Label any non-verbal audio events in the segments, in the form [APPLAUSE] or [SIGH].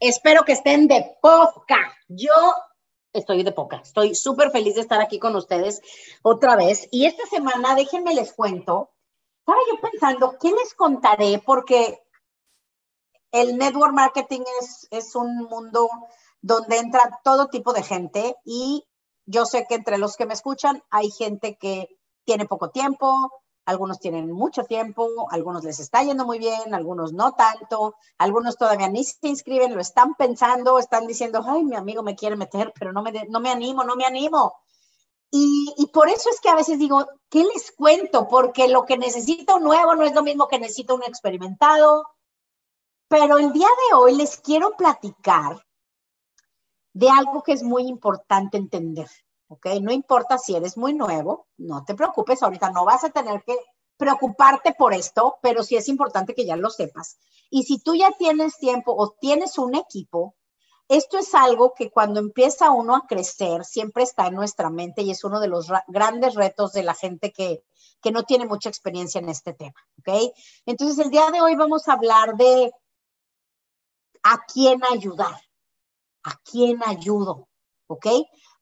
Espero que estén de poca. Yo estoy de poca. Estoy súper feliz de estar aquí con ustedes otra vez. Y esta semana, déjenme les cuento. Estaba yo pensando, ¿qué les contaré? Porque el network marketing es, es un mundo donde entra todo tipo de gente y yo sé que entre los que me escuchan hay gente que tiene poco tiempo, algunos tienen mucho tiempo, algunos les está yendo muy bien, algunos no tanto, algunos todavía ni se inscriben, lo están pensando, están diciendo, ay, mi amigo me quiere meter, [LAUGHS] pero no me, no me animo, no me animo. Y, por eso es que a veces digo, ¿qué les cuento? Porque lo que necesito nuevo no es lo mismo que necesito un experimentado. Pero el día de hoy les quiero platicar de algo que es muy importante entender. ¿Ok? No importa si eres muy nuevo, no te preocupes, ahorita no vas a tener que preocuparte por esto, pero sí es importante que ya lo sepas. Y si tú ya tienes tiempo o tienes un equipo, esto es algo que cuando empieza uno a crecer siempre está en nuestra mente y es uno de los grandes retos de la gente que, que no tiene mucha experiencia en este tema, ¿ok? Entonces el día de hoy vamos a hablar de a quién ayudar, a quién ayudo, ¿ok?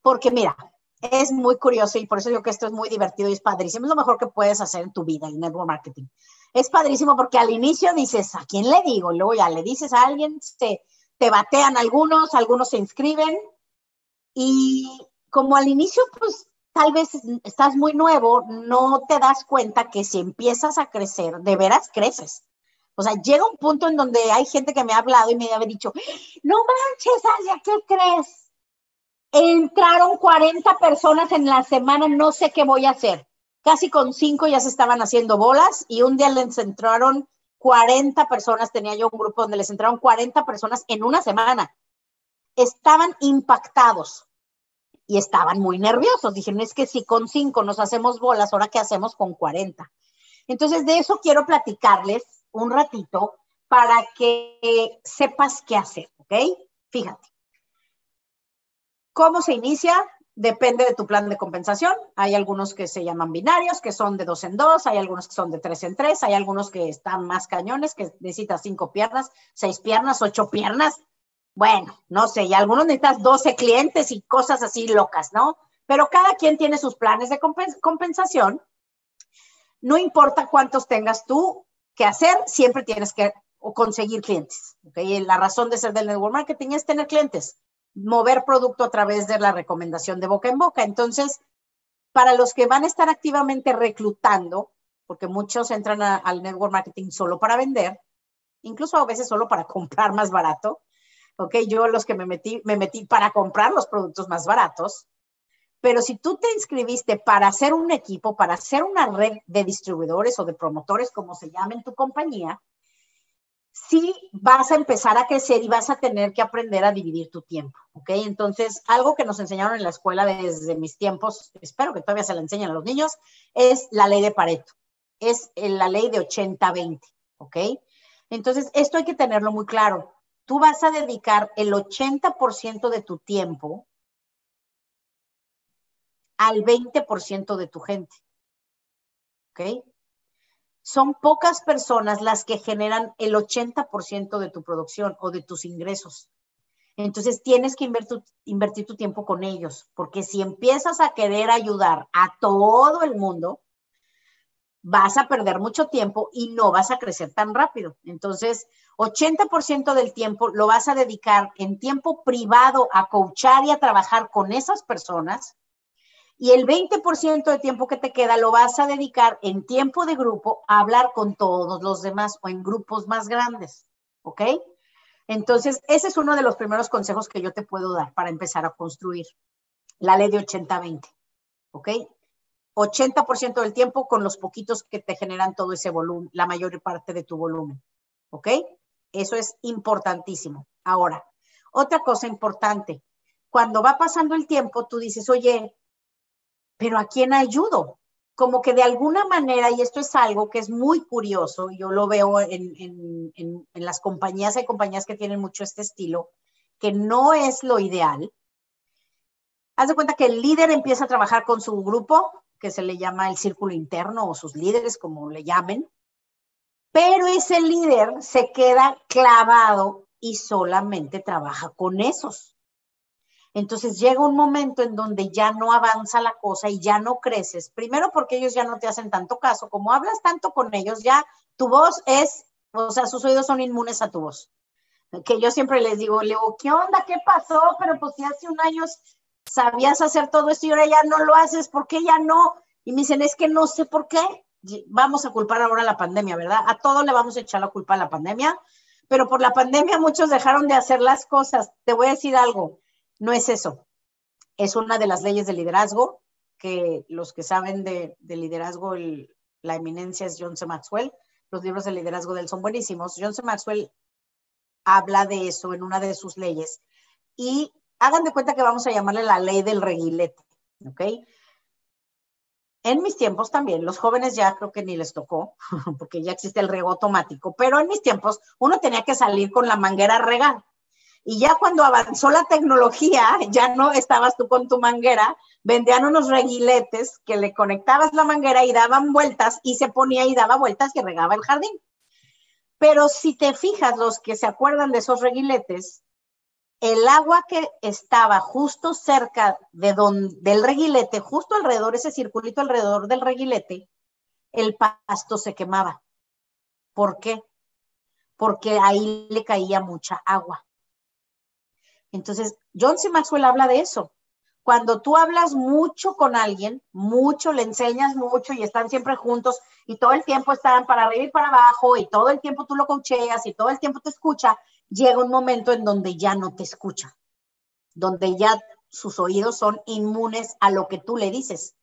Porque mira, es muy curioso y por eso digo que esto es muy divertido y es padrísimo. Es lo mejor que puedes hacer en tu vida, el network marketing. Es padrísimo porque al inicio dices, ¿a quién le digo? luego ya le dices a alguien, te, te batean algunos, algunos se inscriben. Y como al inicio, pues tal vez estás muy nuevo, no te das cuenta que si empiezas a crecer, de veras creces. O sea, llega un punto en donde hay gente que me ha hablado y me ha dicho, no manches, Asia, ¿qué crees? Entraron 40 personas en la semana, no sé qué voy a hacer. Casi con cinco ya se estaban haciendo bolas y un día les entraron 40 personas, tenía yo un grupo donde les entraron 40 personas en una semana. Estaban impactados y estaban muy nerviosos. Dijeron, es que si con cinco nos hacemos bolas, ahora qué hacemos con 40. Entonces, de eso quiero platicarles un ratito para que sepas qué hacer, ¿ok? Fíjate. ¿Cómo se inicia? Depende de tu plan de compensación. Hay algunos que se llaman binarios, que son de dos en dos, hay algunos que son de tres en tres, hay algunos que están más cañones, que necesitas cinco piernas, seis piernas, ocho piernas. Bueno, no sé, y algunos necesitas 12 clientes y cosas así locas, ¿no? Pero cada quien tiene sus planes de compensación. No importa cuántos tengas tú que hacer, siempre tienes que conseguir clientes. ¿okay? La razón de ser del network marketing es tener clientes mover producto a través de la recomendación de boca en boca. Entonces, para los que van a estar activamente reclutando, porque muchos entran al network marketing solo para vender, incluso a veces solo para [LAUGHS] comprar más barato, ok, yo los que me metí, me metí para comprar los productos más baratos, pero si tú te inscribiste para hacer un equipo, para hacer una red de distribuidores o de promotores, como se llama en tu compañía, sí vas a empezar a crecer y vas a tener que aprender a dividir tu tiempo, ¿ok? Entonces, algo que nos enseñaron en la escuela desde mis tiempos, espero que todavía se la enseñen a los niños, es la ley de Pareto, es la ley de 80-20, ¿ok? Entonces, esto hay que tenerlo muy claro. Tú vas a dedicar el 80% de tu tiempo al 20% de tu gente, ¿ok? Son pocas personas las que generan el 80% de tu producción o de tus ingresos. Entonces tienes que invertir, tu tiempo con ellos, porque si empiezas a querer ayudar a todo el mundo, vas a perder mucho tiempo y no vas a crecer tan rápido. Entonces, 80% del tiempo lo vas a dedicar en tiempo privado a coachar y a trabajar con esas personas. Y el 20% de tiempo que te queda lo vas a dedicar en tiempo de grupo a hablar con todos los demás o en grupos más grandes. ¿Ok? Entonces, ese es uno de los primeros consejos que yo te puedo dar para empezar a construir la ley de 80-20. ¿Ok? 80% del tiempo con los poquitos que te generan todo ese volumen, la mayor parte de tu volumen. ¿Ok? Eso es importantísimo. Ahora, otra cosa importante, cuando va pasando el tiempo, tú dices, oye, pero ¿a quién ayudo? Como que de alguna manera, y esto es algo que es muy curioso, yo lo veo en, en, en, las compañías, hay compañías que tienen mucho este estilo, que no es lo ideal. Haz de cuenta que el líder empieza a trabajar con su grupo, que se le llama el círculo interno o sus líderes, como le llamen, pero ese líder se queda clavado y solamente trabaja con esos. Entonces llega un momento en donde ya no avanza la cosa y ya no creces. Primero porque ellos ya no te hacen tanto caso. Como hablas tanto con ellos, ya tu voz es, o sea, sus oídos son inmunes a tu voz. Que yo siempre les digo, le digo, ¿qué onda? ¿Qué pasó? Pero pues si hace un año sabías hacer todo esto y ahora ya no lo haces, ¿por qué ya no? Y me dicen, es que no sé por qué. Vamos a culpar ahora a la pandemia, ¿verdad? A todo le vamos a echar la culpa a la pandemia, pero por la pandemia muchos dejaron de hacer las cosas. Te voy a decir algo, no es eso. Es una de las leyes de liderazgo, que los que saben de, liderazgo, la eminencia es John C. Maxwell. Los libros de liderazgo de él son buenísimos. John C. Maxwell habla de eso en una de sus leyes. Y hagan de cuenta que vamos a llamarle la ley del reguilete, ¿ok? En mis tiempos también, los jóvenes ya creo que ni les tocó, [LAUGHS] porque ya existe el rego automático, pero en mis tiempos uno tenía que salir con la manguera a regar. Y ya cuando avanzó la tecnología, [LAUGHS] ya no estabas tú con tu manguera, vendían unos reguiletes que le conectabas la manguera y daban vueltas y se ponía y daba vueltas y regaba el jardín. Pero si te fijas, los que se acuerdan de esos reguiletes, el agua que estaba justo cerca de del reguilete, justo alrededor, ese circulito alrededor del reguilete, el pasto se quemaba. ¿Por qué? Porque ahí le caía mucha agua. Entonces, John C. Maxwell habla de eso. Cuando tú hablas mucho con alguien, mucho, le enseñas mucho y están siempre juntos y todo el tiempo están para arriba y para abajo y todo el tiempo tú lo cocheas y todo el tiempo te escucha, llega un momento en donde ya no te escucha, donde ya sus oídos son inmunes a lo que tú le dices.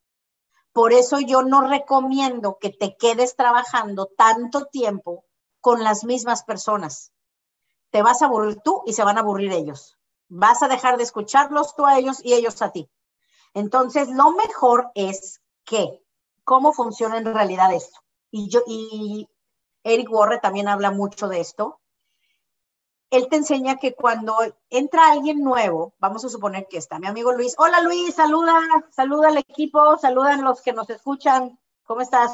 Por eso yo no recomiendo que te quedes trabajando tanto tiempo con las mismas personas. Te vas a aburrir tú y se van a aburrir ellos. Vas a dejar de escucharlos tú a ellos y ellos a ti. Entonces, lo mejor es que, ¿cómo funciona en realidad esto? Y yo, y Eric Warre también habla mucho de esto él te enseña que cuando entra alguien nuevo, vamos a suponer que está mi amigo Luis. Hola Luis, saluda, saluda al equipo, saludan los que nos escuchan. ¿Cómo estás?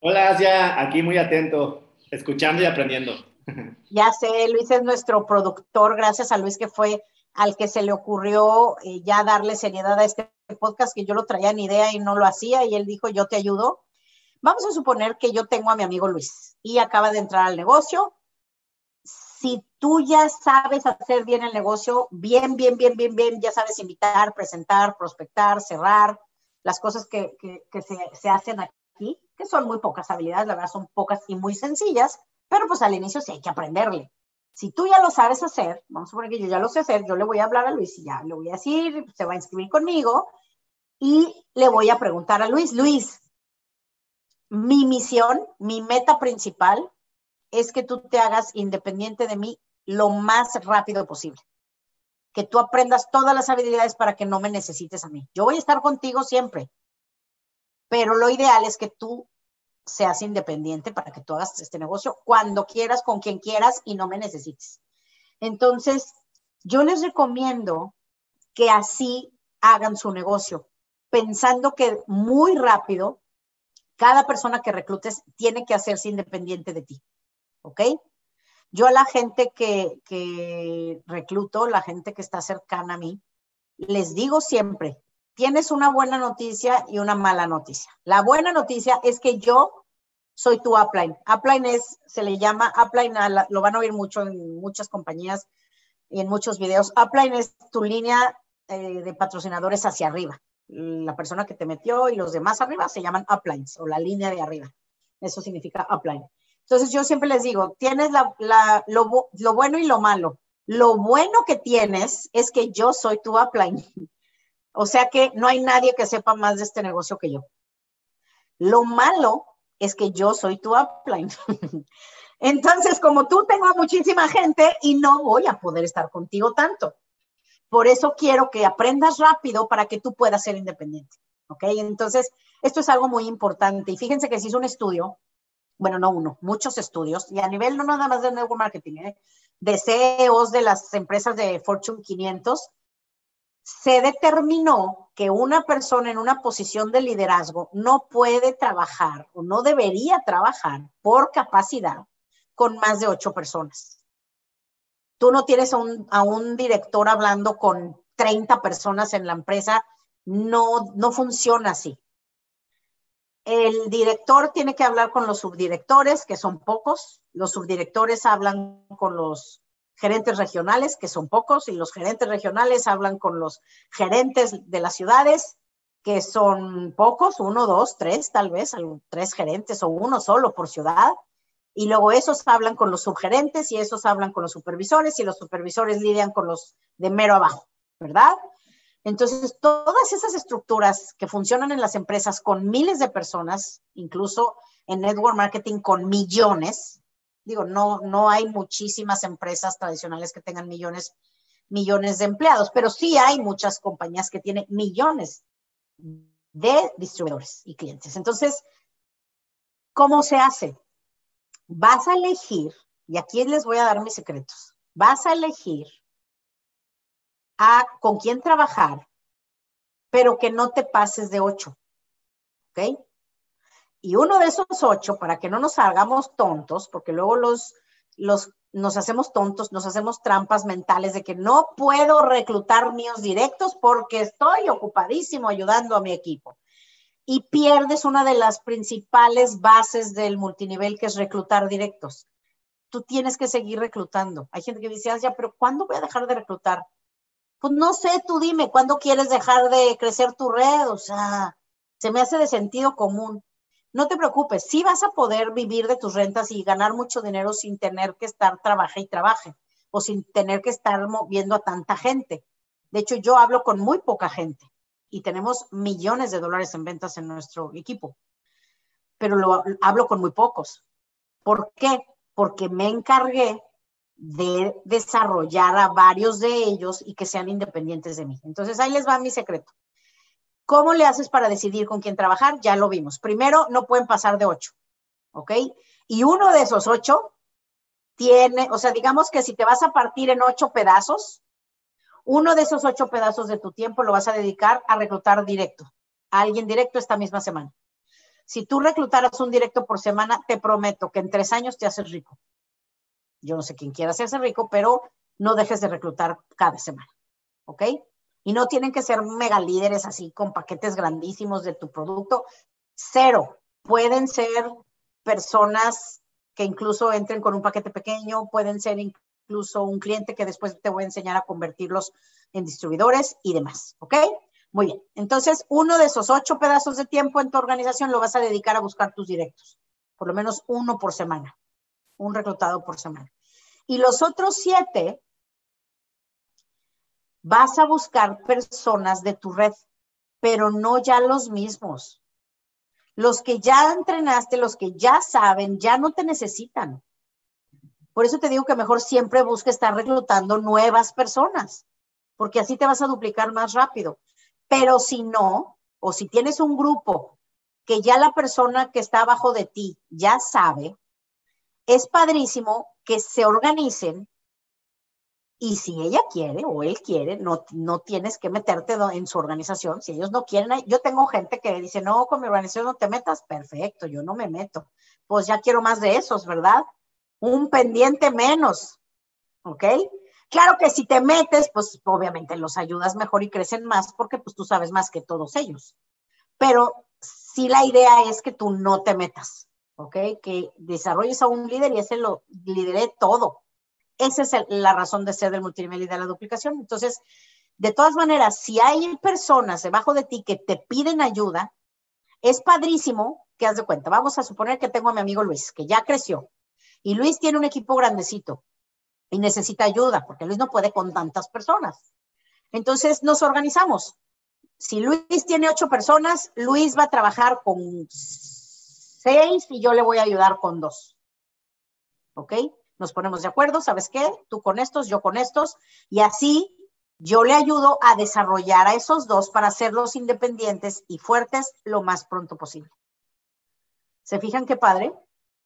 Hola Asia, aquí muy atento, escuchando y aprendiendo. [LAUGHS] Ya sé, Luis es nuestro productor, gracias a Luis que fue al que se le ocurrió eh, ya darle seriedad a este podcast, que yo lo traía en idea y no lo hacía, y él dijo, yo te ayudo. Vamos a suponer que yo tengo a mi amigo Luis y acaba de entrar al negocio, si tú ya sabes hacer bien el negocio, bien, bien, bien, bien, bien, ya sabes invitar, presentar, prospectar, cerrar, las cosas que, se, hacen aquí, que son muy pocas habilidades, la verdad son pocas y muy sencillas, pero pues al inicio sí hay que aprenderle. Si tú ya lo sabes hacer, vamos a suponer que yo ya lo sé hacer, yo le voy a hablar a Luis y ya le voy a decir, se va a inscribir conmigo y le voy a preguntar a Luis, Luis, mi misión, mi meta principal es que tú te hagas independiente de mí lo más rápido posible. Que tú aprendas todas las habilidades para que no me necesites a mí. Yo voy a estar contigo siempre, pero lo ideal es que tú seas independiente para que tú hagas este negocio cuando quieras, con quien quieras y no me necesites. Entonces, yo les recomiendo que así hagan su negocio, pensando que muy rápido cada persona que reclutes tiene que hacerse independiente de ti. ¿ok? Yo a la gente que, recluto, la gente que está cercana a mí, les digo siempre, tienes una buena noticia y una mala noticia. La buena noticia es que yo soy tu upline. Upline es, se le llama, upline, lo van a oír mucho en muchas compañías y en muchos videos. Upline es tu línea eh, de patrocinadores hacia arriba. La persona que te metió y los demás arriba se llaman uplines o la línea de arriba. Eso significa upline. Entonces yo siempre les digo, tienes lo, lo bueno y lo malo. Lo bueno que tienes es que yo soy tu upline. O sea que no hay nadie que sepa más de este negocio que yo. Lo malo es que yo soy tu upline. [LAUGHS] Entonces, como tú tengo muchísima gente y no voy a poder estar contigo tanto. Por eso quiero que aprendas rápido para que tú puedas ser independiente. ¿Ok? Entonces, esto es algo muy importante. Y fíjense que se hizo un estudio, bueno, no uno, muchos estudios, y a nivel no nada más de network marketing, ¿eh? de CEOs de las empresas de Fortune 500, se determinó que una persona en una posición de liderazgo no puede trabajar o no debería trabajar por capacidad con más de ocho personas. Tú no tienes a un, director hablando con 30 personas en la empresa, no, no funciona así. El director tiene que hablar con los subdirectores, que son pocos. Los subdirectores hablan con los gerentes regionales, que son pocos, y los gerentes regionales hablan con los gerentes de las ciudades, que son pocos, uno, dos, tres, tal vez, tres gerentes o uno solo por ciudad. Y luego esos hablan con los subgerentes y esos hablan con los supervisores y los supervisores lidian con los de mero abajo, ¿verdad? Entonces, todas esas estructuras que funcionan en las empresas con miles de personas, incluso en network marketing con millones, Digo, no, no hay muchísimas empresas tradicionales que tengan millones, millones de empleados, pero sí hay muchas compañías que tienen millones de distribuidores y clientes. Entonces, ¿cómo se hace? Vas a elegir, y aquí les voy a dar mis secretos, vas a elegir a con quién trabajar, pero que no te pases de ocho. ¿Ok? Y uno de esos ocho, para que no nos hagamos tontos, porque luego los, los, nos hacemos tontos, nos hacemos trampas mentales de que no puedo reclutar míos directos porque estoy ocupadísimo ayudando a mi equipo. Y pierdes una de las principales bases del multinivel, que es reclutar directos. Tú tienes que seguir reclutando. Hay gente que dice, ah, ya, pero ¿cuándo voy a dejar de reclutar? Pues no sé, tú dime, ¿cuándo quieres dejar de crecer tu red? O sea, se me hace de sentido común no te preocupes, sí vas a poder vivir de tus rentas y ganar mucho dinero sin tener que estar trabaje y trabaje o sin tener que estar moviendo a tanta gente. De hecho, yo hablo con muy poca gente y tenemos millones de dólares en ventas en nuestro equipo, pero lo hablo con muy pocos. ¿Por qué? Porque me encargué de desarrollar a varios de ellos y que sean independientes de mí. Entonces, ahí les va mi secreto. ¿Cómo le haces para decidir con quién trabajar? Ya lo vimos. Primero, no pueden pasar de ocho, ¿ok? Y uno de esos ocho tiene, o sea, digamos que si te vas a partir en ocho pedazos, uno de esos ocho pedazos de tu tiempo lo vas a dedicar a reclutar directo, a alguien directo esta misma semana. Si tú reclutaras un directo por semana, te prometo que en tres años te haces rico. Yo no sé quién quiera hacerse rico, pero no dejes de reclutar cada semana, ¿ok? Y no tienen que ser mega líderes así con paquetes grandísimos de tu producto. Cero. Pueden ser personas que incluso entren con un paquete pequeño, pueden ser incluso un cliente que después te voy a enseñar a convertirlos en distribuidores y demás. ¿Ok? Muy bien. Entonces, uno de esos ocho pedazos de tiempo en tu organización lo vas a dedicar a buscar tus directos. Por lo menos uno por semana. Un reclutado por semana. Y los otros siete Vas a buscar personas de tu red, pero no ya los mismos. Los que ya entrenaste, los que ya saben, ya no te necesitan. Por eso te digo que mejor siempre busque estar reclutando nuevas personas, porque así te vas a duplicar más rápido. Pero si no, o si tienes un grupo que ya la persona que está abajo de ti ya sabe, es padrísimo que se organicen y si ella quiere o él quiere, no, no tienes que meterte en su organización. Si ellos no quieren, yo tengo gente que dice, no, con mi organización no te metas, perfecto, yo no me meto. Pues ya quiero más de esos, ¿verdad? Un pendiente menos, ¿ok? Claro que si te metes, pues obviamente los ayudas mejor y crecen más porque pues tú sabes más que todos ellos. Pero si la idea es que tú no te metas, ¿ok? Que desarrolles a un líder y ese lo lidere todo. Esa es la razón de ser del multinivel y de la duplicación. Entonces, de todas maneras, si hay personas debajo de ti que te piden ayuda, es padrísimo que haz de cuenta. Vamos a suponer que tengo a mi amigo Luis, que ya creció, y Luis tiene un equipo grandecito y necesita ayuda, porque Luis no puede con tantas personas. Entonces nos organizamos. Si Luis tiene ocho personas, Luis va a trabajar con seis y yo le voy a ayudar con dos. ¿Ok? Nos ponemos de acuerdo, ¿sabes qué? Tú con estos, yo con estos, y así yo le ayudo a desarrollar a esos dos para hacerlos independientes y fuertes lo más pronto posible. ¿Se fijan qué padre?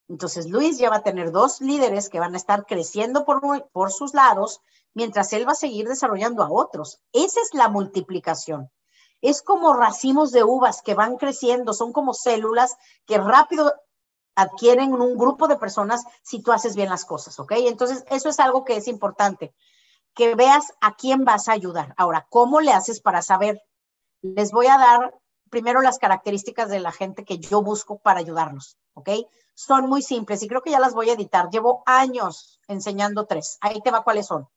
Entonces Luis ya va a tener dos líderes que van a estar creciendo por, por sus lados mientras él va a seguir desarrollando a otros. Esa es la multiplicación. Es como racimos de uvas que van creciendo, son como células que rápido adquieren un grupo de personas si tú haces bien las cosas, ¿ok? Entonces, eso es algo que es importante, que veas a quién vas a ayudar. Ahora, ¿cómo le haces para saber? Les voy a dar primero las características de la gente que yo busco para ayudarnos, ¿ok? Son muy simples y creo que ya las voy a editar. Llevo años enseñando tres. Ahí te va cuáles son.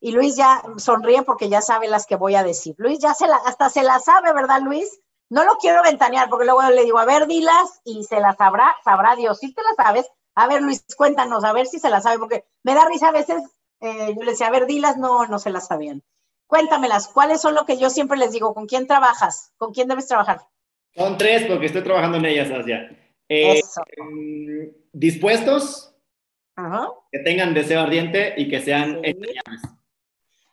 Y Luis ya sonríe porque ya sabe las que voy a decir. Luis ya se la, hasta se la sabe, ¿verdad, Luis? No lo quiero ventanear porque luego le digo, a ver, dilas y se las sabrá, sabrá Dios. Si te las sabes, a ver, Luis, cuéntanos, a ver si se las sabe, porque me da risa a veces. Eh, yo le decía, a ver, dilas, no, no se las sabían. Cuéntamelas, ¿cuáles son lo que yo siempre les digo? ¿Con quién trabajas? ¿Con quién debes trabajar? Son tres porque estoy trabajando en ellas, Asia. Eh, mm, dispuestos, que tengan deseo ardiente y que sean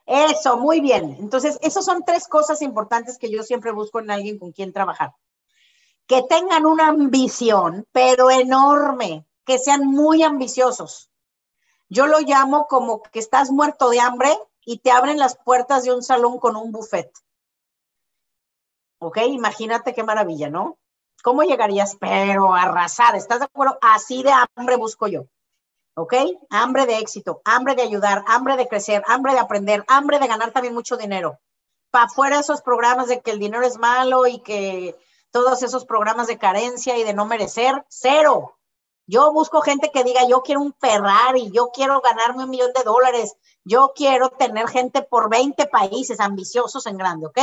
Eso, muy bien. Entonces, esas son tres cosas importantes que yo siempre busco en alguien con quien trabajar. Que tengan una ambición, pero enorme, que sean muy ambiciosos. Yo lo llamo como que estás muerto de hambre y te abren las puertas de un salón con un buffet. ¿Ok? Imagínate qué maravilla, ¿no? ¿Cómo llegarías? Pero arrasar, ¿estás de acuerdo? Así de hambre busco yo. ¿Ok? Hambre de éxito, hambre de ayudar, hambre de crecer, hambre de aprender, hambre de ganar también mucho dinero. Para afuera esos programas de que el dinero es malo y que todos esos programas de carencia y de no merecer, cero. Yo busco gente que diga, yo quiero un Ferrari, yo quiero ganarme un millón de dólares, yo quiero tener gente por 20 países ambiciosos en grande, ¿ok?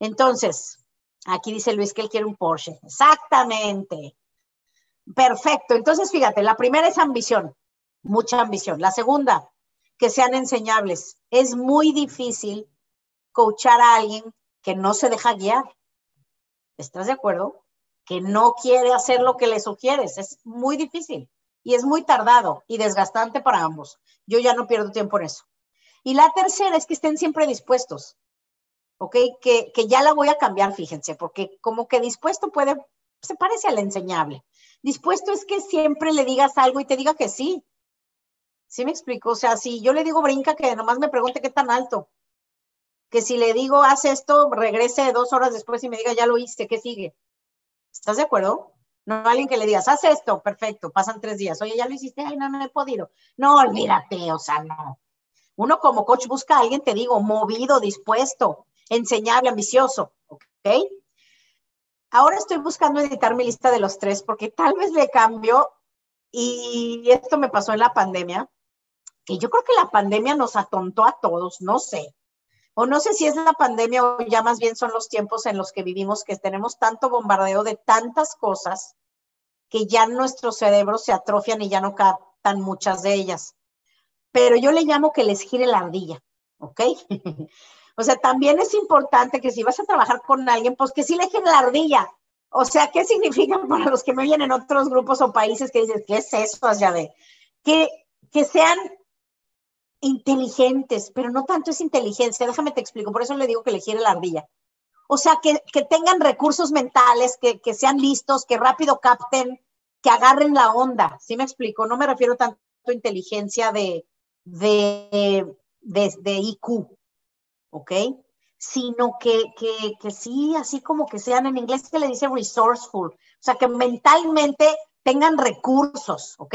Entonces, aquí dice Luis que él quiere un Porsche. Exactamente. Perfecto. Entonces, fíjate, la primera es ambición, mucha ambición. La segunda, que sean enseñables. Es muy difícil coachar a alguien que no se deja guiar. ¿Estás de acuerdo? Que no quiere hacer lo que le sugieres. Es muy difícil y es muy tardado y desgastante para ambos. Yo ya no pierdo tiempo en eso. Y la tercera es que estén siempre dispuestos, ¿ok? Que, que ya la voy a cambiar, fíjense, porque como que dispuesto puede, se parece al enseñable. Dispuesto es que siempre le digas algo y te diga que sí. ¿Sí me explico? O sea, si yo le digo brinca, que nomás me pregunte qué tan alto. Que si le digo haz esto, regrese dos horas después y me diga ya lo hice, ¿qué sigue? ¿Estás de acuerdo? No alguien que le digas, haz esto, perfecto, pasan tres días. Oye, ya lo hiciste, ay, no, no he podido. No, olvídate, o sea, no. Uno como coach busca a alguien, te digo, movido, dispuesto, enseñable, ambicioso, ¿ok? Ahora estoy buscando editar mi lista de los tres porque tal vez le cambio y esto me pasó en la pandemia. Y yo creo que la pandemia nos atontó a todos, no sé o no sé si es la pandemia o ya más bien son los tiempos en los que vivimos, que tenemos tanto bombardeo de tantas cosas que ya nuestros cerebros se atrofian y ya no captan muchas de ellas. Pero yo le llamo que les gire la ardilla, ¿ok? [LAUGHS] o sea, también es importante que si vas a trabajar con alguien, pues que sí le gire la ardilla. O sea, ¿qué significa [LAUGHS] para los que me oyen en otros grupos o países que dices, ¿qué es eso, ya de? Que, que sean inteligentes, pero no tanto es inteligencia, déjame te explico, por eso le digo que le gire la ardilla. O sea, que, tengan recursos mentales, que, sean listos, que rápido capten, que agarren la onda, ¿sí me explico? No me refiero tanto a inteligencia de, de, de, IQ, ¿ok? Sino que, que, que sí, así como que sean, en inglés se le dice resourceful, o sea, que mentalmente tengan recursos, ¿ok?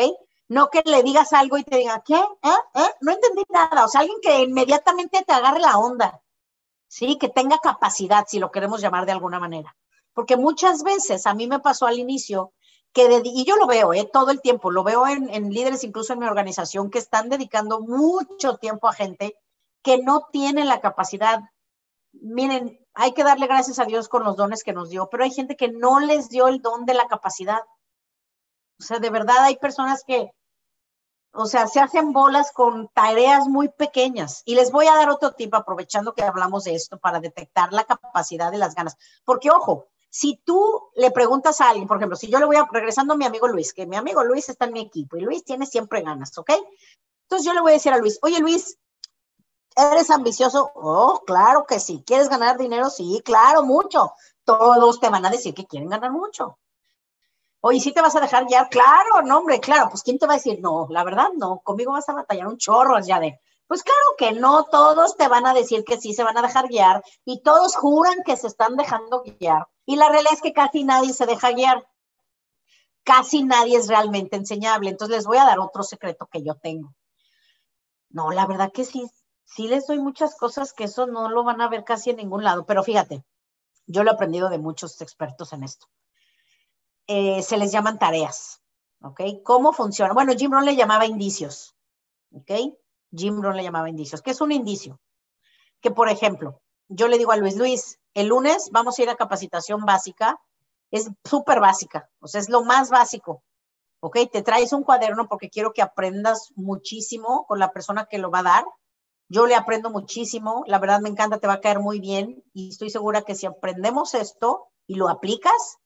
No que le digas algo y te diga, ¿qué? ¿Eh? ¿Eh? No entendí nada. O sea, alguien que inmediatamente te agarre la onda. Sí, que tenga capacidad, si lo queremos llamar de alguna manera. Porque muchas veces a mí me pasó al inicio que y yo lo veo ¿eh? todo el tiempo, lo veo en, en líderes incluso en mi organización que están dedicando mucho tiempo a gente que no tiene la capacidad. Miren, hay que darle gracias a Dios con los dones que nos dio, pero hay gente que no les dio el don de la capacidad. O sea, de verdad hay personas que, o sea, se hacen bolas con tareas muy pequeñas. Y les voy a dar otro tip aprovechando que hablamos de esto para detectar la capacidad de las ganas. Porque, ojo, si tú le preguntas a alguien, por ejemplo, si yo le voy a, regresando a mi amigo Luis, que mi amigo Luis está en mi equipo y Luis tiene siempre ganas, ¿ok? Entonces yo le voy a decir a Luis, oye Luis, ¿eres ambicioso? Oh, claro que sí. ¿Quieres ganar dinero? Sí, claro, mucho. Todos te van a decir que quieren ganar mucho. Oye, ¿sí te vas a dejar ya? Claro, no, hombre, claro. Pues ¿quién te va a decir? No, la verdad no. Conmigo vas a batallar un chorro ya de. Pues claro que no, todos te van a decir que sí se van a dejar guiar y todos juran que se están dejando guiar. Y la realidad es que casi nadie se deja guiar. Casi nadie es realmente enseñable. Entonces les voy a dar otro secreto que yo tengo. No, la verdad que sí, sí les doy muchas cosas que eso no lo van a ver casi en ningún lado. Pero fíjate, yo lo he aprendido de muchos expertos en esto. Eh, se les llaman tareas. ¿Ok? ¿Cómo funciona? Bueno, Jim Rohn le llamaba indicios. ¿Ok? Jim Rohn le llamaba indicios. ¿Qué es un indicio? Que, por ejemplo, yo le digo a Luis, Luis, el lunes vamos a ir a capacitación básica. Es súper básica, o sea, es lo más básico. ¿Ok? Te traes un cuaderno porque quiero que aprendas muchísimo con la persona que lo va a dar. Yo le aprendo muchísimo, la verdad me encanta, te va a caer muy bien y estoy segura que si aprendemos esto y lo aplicas,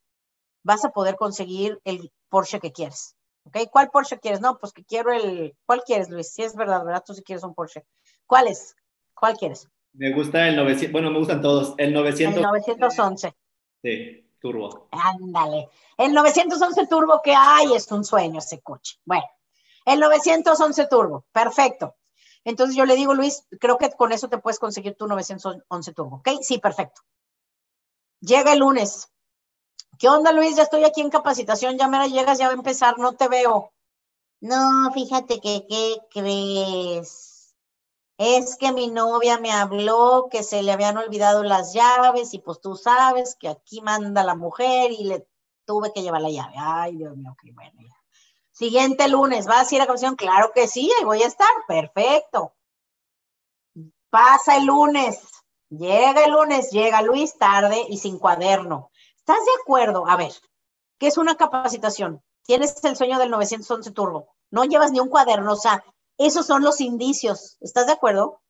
vas a poder conseguir el Porsche que quieres. ¿Ok? ¿Cuál Porsche quieres? No, pues que quiero el. ¿Cuál quieres, Luis? Si es verdad, ¿verdad? Tú sí quieres un Porsche. ¿Cuál es? ¿Cuál quieres? Me gusta el 900, bueno, me gustan todos. El 900. El 911. Sí, turbo. Ándale. El 911 turbo que hay es un sueño ese coche. Bueno, el 911 turbo, perfecto. Entonces yo le digo, Luis, creo que con eso te puedes conseguir tu 911 turbo, ¿ok? Sí, perfecto. Llega el lunes, ¿Qué onda, Luis? Ya estoy aquí en capacitación, ya me la llegas, ya va a empezar, no te veo. No, fíjate que, ¿qué crees? Es que mi novia me habló que se le habían olvidado las llaves y pues tú sabes que aquí manda la mujer y le tuve que llevar la llave. Ay, Dios mío, qué bueno. Siguiente lunes, ¿vas a ir a capacitación? Claro que sí, ahí voy a estar. Perfecto. Pasa el lunes. Llega el lunes, llega Luis tarde y sin cuaderno. ¿Estás de acuerdo? A ver, ¿qué es una capacitación? Tienes el sueño del 911 Turbo, no llevas ni un cuaderno, o sea, esos son los indicios, ¿estás de acuerdo?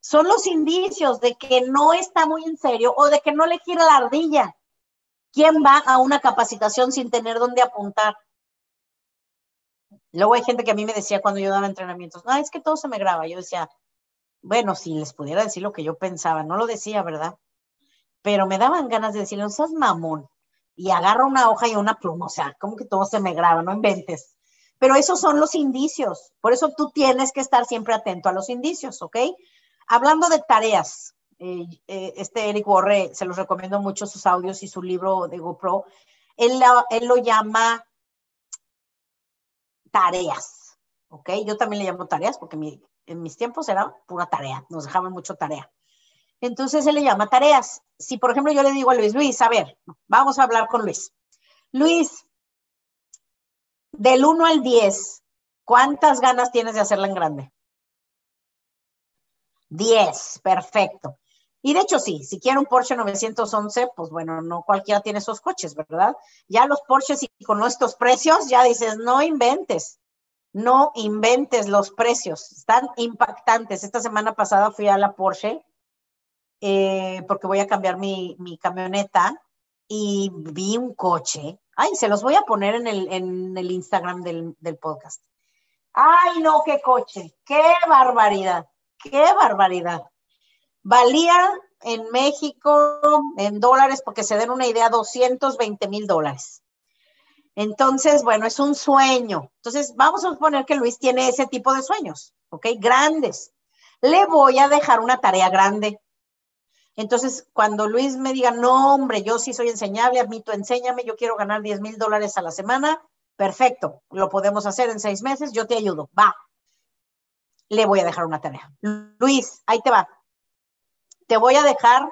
Son los indicios de que no está muy en serio o de que no le quiere la ardilla. ¿Quién va a una capacitación sin tener dónde apuntar? Luego hay gente que a mí me decía cuando yo daba entrenamientos, no, es que todo se me graba. Yo decía, bueno, si les pudiera decir lo que yo pensaba, no lo decía, ¿verdad? Pero me daban ganas de decirle, no seas mamón, y agarra una hoja y una pluma, o sea, como que todo se me graba, no inventes. Pero esos son los indicios, por eso tú tienes que estar siempre atento a los indicios, ¿ok? Hablando de tareas, eh, eh, este Eric Borre, se los recomiendo mucho sus audios y su libro de GoPro, él, él lo llama tareas, ¿ok? Yo también le llamo tareas porque en mis tiempos era pura tarea, nos dejaban mucho tarea. Entonces él le llama tareas. Si, por ejemplo, yo le digo a Luis, Luis, a ver, vamos a hablar con Luis. Luis, del 1 al 10, ¿cuántas ganas tienes de hacerla en grande? 10, perfecto. Y de hecho, sí, si quiere un Porsche 911, pues bueno, no cualquiera tiene esos coches, ¿verdad? Ya los Porsches y con estos precios, ya dices, no inventes, no inventes los precios, están impactantes. Esta semana pasada fui a la Porsche eh, porque voy a cambiar mi, camioneta y vi un coche. Ay, se los voy a poner en el, Instagram del, del podcast. Ay, no, qué coche, qué barbaridad, qué barbaridad. Valía en México, en dólares, porque se den una idea, 220 mil dólares. Entonces, bueno, es un sueño. Entonces, vamos a suponer que Luis tiene ese tipo de sueños, ¿ok? Grandes. Le voy a dejar una tarea grande. Entonces, cuando Luis me diga, no, hombre, yo sí soy enseñable, admito, enséñame, yo quiero ganar 10 mil dólares a la semana, perfecto, lo podemos hacer en seis meses, yo te ayudo, va. Le voy a dejar una tarea. Luis, ahí te va. Te voy a dejar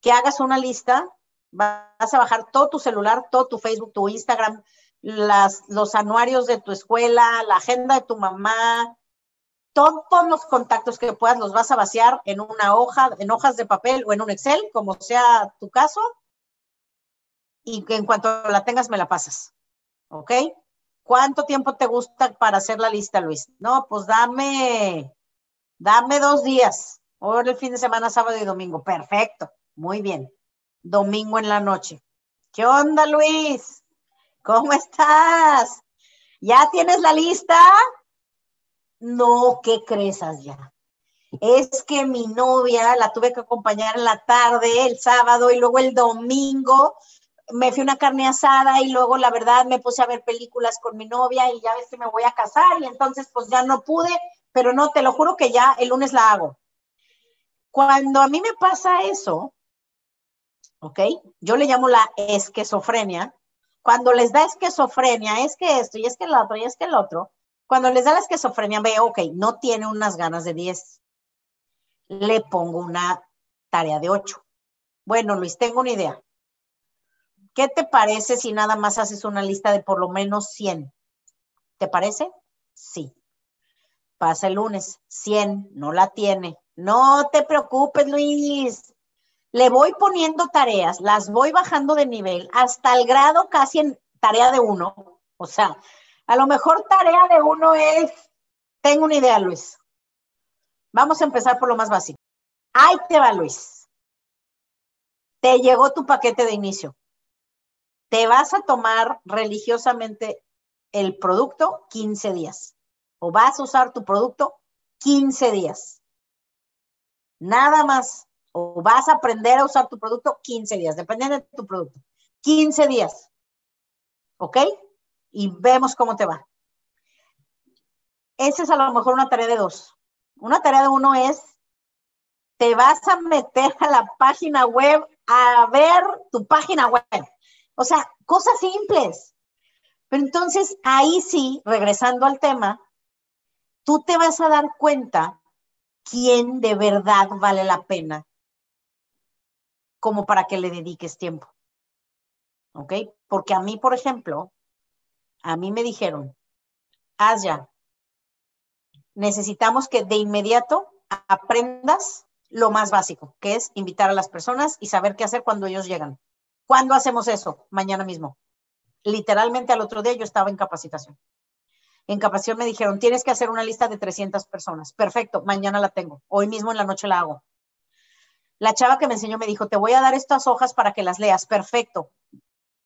que hagas una lista Vas a bajar todo tu celular, todo tu Facebook, tu Instagram, los anuarios de tu escuela, la agenda de tu mamá, todos los contactos que puedas los vas a vaciar en una hoja, en hojas de papel o en un Excel, como sea tu caso, y que en cuanto la tengas me la pasas. ¿Ok? ¿Cuánto tiempo te gusta para hacer la lista, Luis? No, pues dame, dame dos días. Ahora el fin de semana, sábado y domingo. Perfecto. Muy bien. Domingo en la noche. ¿Qué onda, Luis? ¿Cómo estás? ¿Ya tienes la lista? No, ¿qué crees ya? Es que mi novia la tuve que acompañar en la tarde, el sábado y luego el domingo me fui a una carne asada y luego la verdad me puse a ver películas con mi novia y ya ves que me voy a casar y entonces pues ya no pude, pero no, te lo juro que ya el lunes la hago. Cuando a mí me pasa eso, ¿ok? Yo le llamo la esquizofrenia. Cuando les da esquizofrenia, es que esto y es que el otro y es que el otro, cuando les da la esquizofrenia veo, ok, no tiene unas ganas de 10. Le pongo una tarea de 8. Bueno, Luis, tengo una idea ¿Qué te parece si nada más haces una lista de por lo menos 100? ¿Te parece? Sí. Pasa el lunes, 100, no la tiene. No te preocupes, Luis. Le voy poniendo tareas, las voy bajando de nivel hasta el grado casi en tarea de uno. O sea, a lo mejor tarea de uno es, tengo una idea, Luis. Vamos a empezar por lo más básico. Ahí te va, Luis. Te llegó tu paquete de inicio te vas a tomar religiosamente el producto 15 días o vas a usar tu producto 15 días. Nada más. O vas a aprender a usar tu producto 15 días, dependiendo de tu producto. 15 días. ¿Ok? Y vemos cómo te va. Esa es a lo mejor una tarea de dos. Una tarea de uno es, te vas a meter a la página web a ver tu página web. O sea, cosas simples. Pero entonces ahí sí, regresando al tema, tú te vas a dar cuenta quién de verdad vale la pena como para que le dediques tiempo. ¿Ok? Porque a mí, por ejemplo, a mí me dijeron, haz ya, necesitamos que de inmediato aprendas lo más básico, que es invitar a las personas y saber qué hacer cuando ellos llegan. ¿Cuándo hacemos eso? Mañana mismo. Literalmente al otro día yo estaba en capacitación. En capacitación me dijeron, tienes que hacer una lista de 300 personas. Perfecto, mañana la tengo. Hoy mismo en la noche la hago. La chava que me enseñó me dijo, te voy a dar estas hojas para que las leas. Perfecto.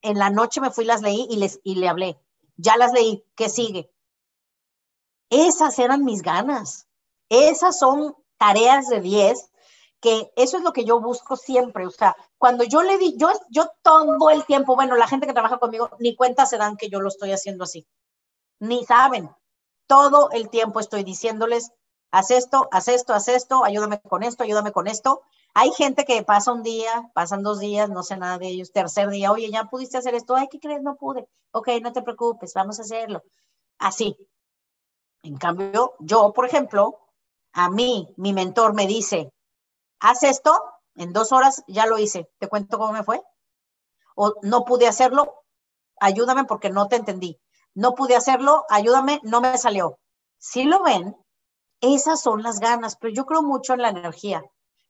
En la noche me fui, las leí y, les, y le hablé. Ya las leí. ¿Qué sigue? Esas eran mis ganas. Esas son tareas de 10 que eso es lo que yo busco siempre. O sea, cuando yo le di, yo, yo todo el tiempo, bueno, la gente que trabaja conmigo ni cuenta se dan que yo lo estoy haciendo así. Ni saben. Todo el tiempo estoy diciéndoles, haz esto, haz esto, haz esto, ayúdame con esto, ayúdame con esto. Hay gente que pasa un día, pasan dos días, no sé nada de ellos, tercer día, oye, ya pudiste hacer esto, ay, ¿qué crees? No pude. Ok, no te preocupes, vamos a hacerlo. Así. En cambio, yo, por ejemplo, a mí, mi mentor me dice, haz esto, en dos horas ya lo hice, ¿te cuento cómo me fue? O no pude hacerlo, ayúdame porque no te entendí. No pude hacerlo, ayúdame, no me salió. Si lo ven, esas son las ganas, pero yo creo mucho en la energía.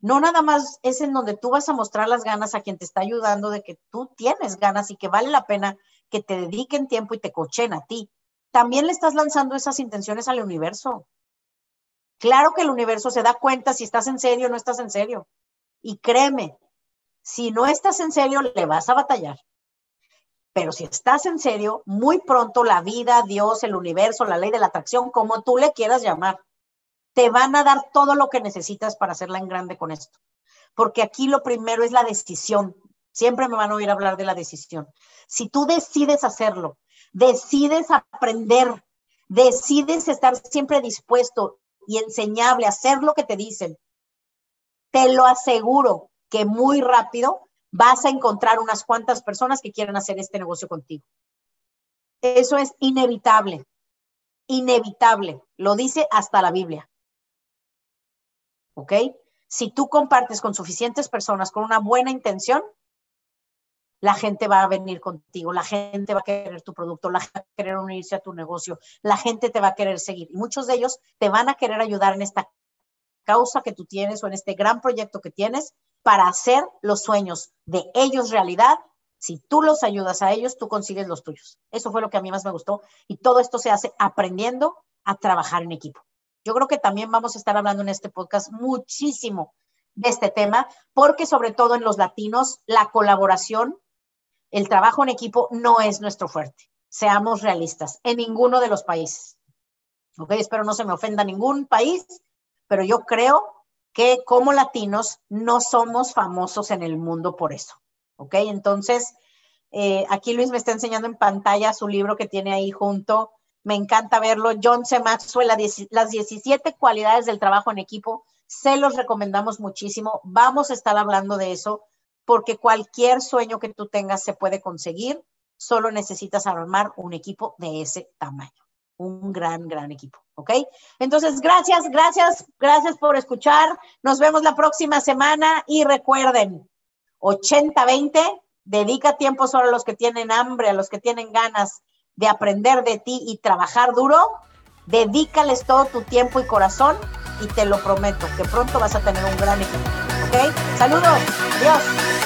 No nada más es en donde tú vas a mostrar las ganas a quien te está ayudando de que tú tienes ganas y que vale la pena que te dediquen tiempo y te cochen a ti. También le estás lanzando esas intenciones al universo. Claro que el universo se da cuenta si estás en serio o no estás en serio. Y créeme, si no estás en serio, le vas a batallar. Pero si estás en serio, muy pronto la vida, Dios, el universo, la ley de la atracción, como tú le quieras llamar, te van a dar todo lo que necesitas para hacerla en grande con esto. Porque aquí lo primero es la decisión. Siempre me van a oír hablar de la decisión. Si tú decides hacerlo, decides aprender, decides estar siempre dispuesto y enseñable, hacer lo que te dicen, te lo aseguro que muy rápido vas a encontrar unas cuantas personas que quieran hacer este negocio contigo. Eso es inevitable, inevitable, lo dice hasta la Biblia. ¿Ok? Si tú compartes con suficientes personas con una buena intención, la gente va a venir contigo, la gente va a querer tu producto, la gente va a querer unirse a tu negocio, la gente te va a querer seguir. Y muchos de ellos te van a querer ayudar en esta causa que tú tienes o en este gran proyecto que tienes para hacer los sueños de ellos realidad. Si tú los ayudas a ellos, tú consigues los tuyos. Eso fue lo que a mí más me gustó. Y todo esto se hace aprendiendo a trabajar en equipo. Yo creo que también vamos a estar hablando en este podcast muchísimo de este tema, porque sobre todo en los latinos, la colaboración, el trabajo en equipo no es nuestro fuerte. Seamos realistas, en ninguno de los países. Ok, espero no se me ofenda ningún país, pero yo creo que como latinos no somos famosos en el mundo por eso. ¿Ok? Entonces, eh, aquí Luis me está enseñando en pantalla su libro que tiene ahí junto. Me encanta verlo. John C. Maxwell, las 17 cualidades del trabajo en equipo. Se los recomendamos muchísimo. Vamos a estar hablando de eso porque cualquier sueño que tú tengas se puede conseguir. Solo necesitas armar un equipo de ese tamaño un gran, gran equipo, ¿ok? Entonces, gracias, gracias, gracias por escuchar. Nos vemos la próxima semana y recuerden, 80-20, dedica tiempo solo a los que tienen hambre, a los que tienen ganas de aprender de ti y trabajar duro. Dedícales todo tu tiempo y corazón y te lo prometo que pronto vas a tener un gran equipo, ¿ok? Saludos, adiós.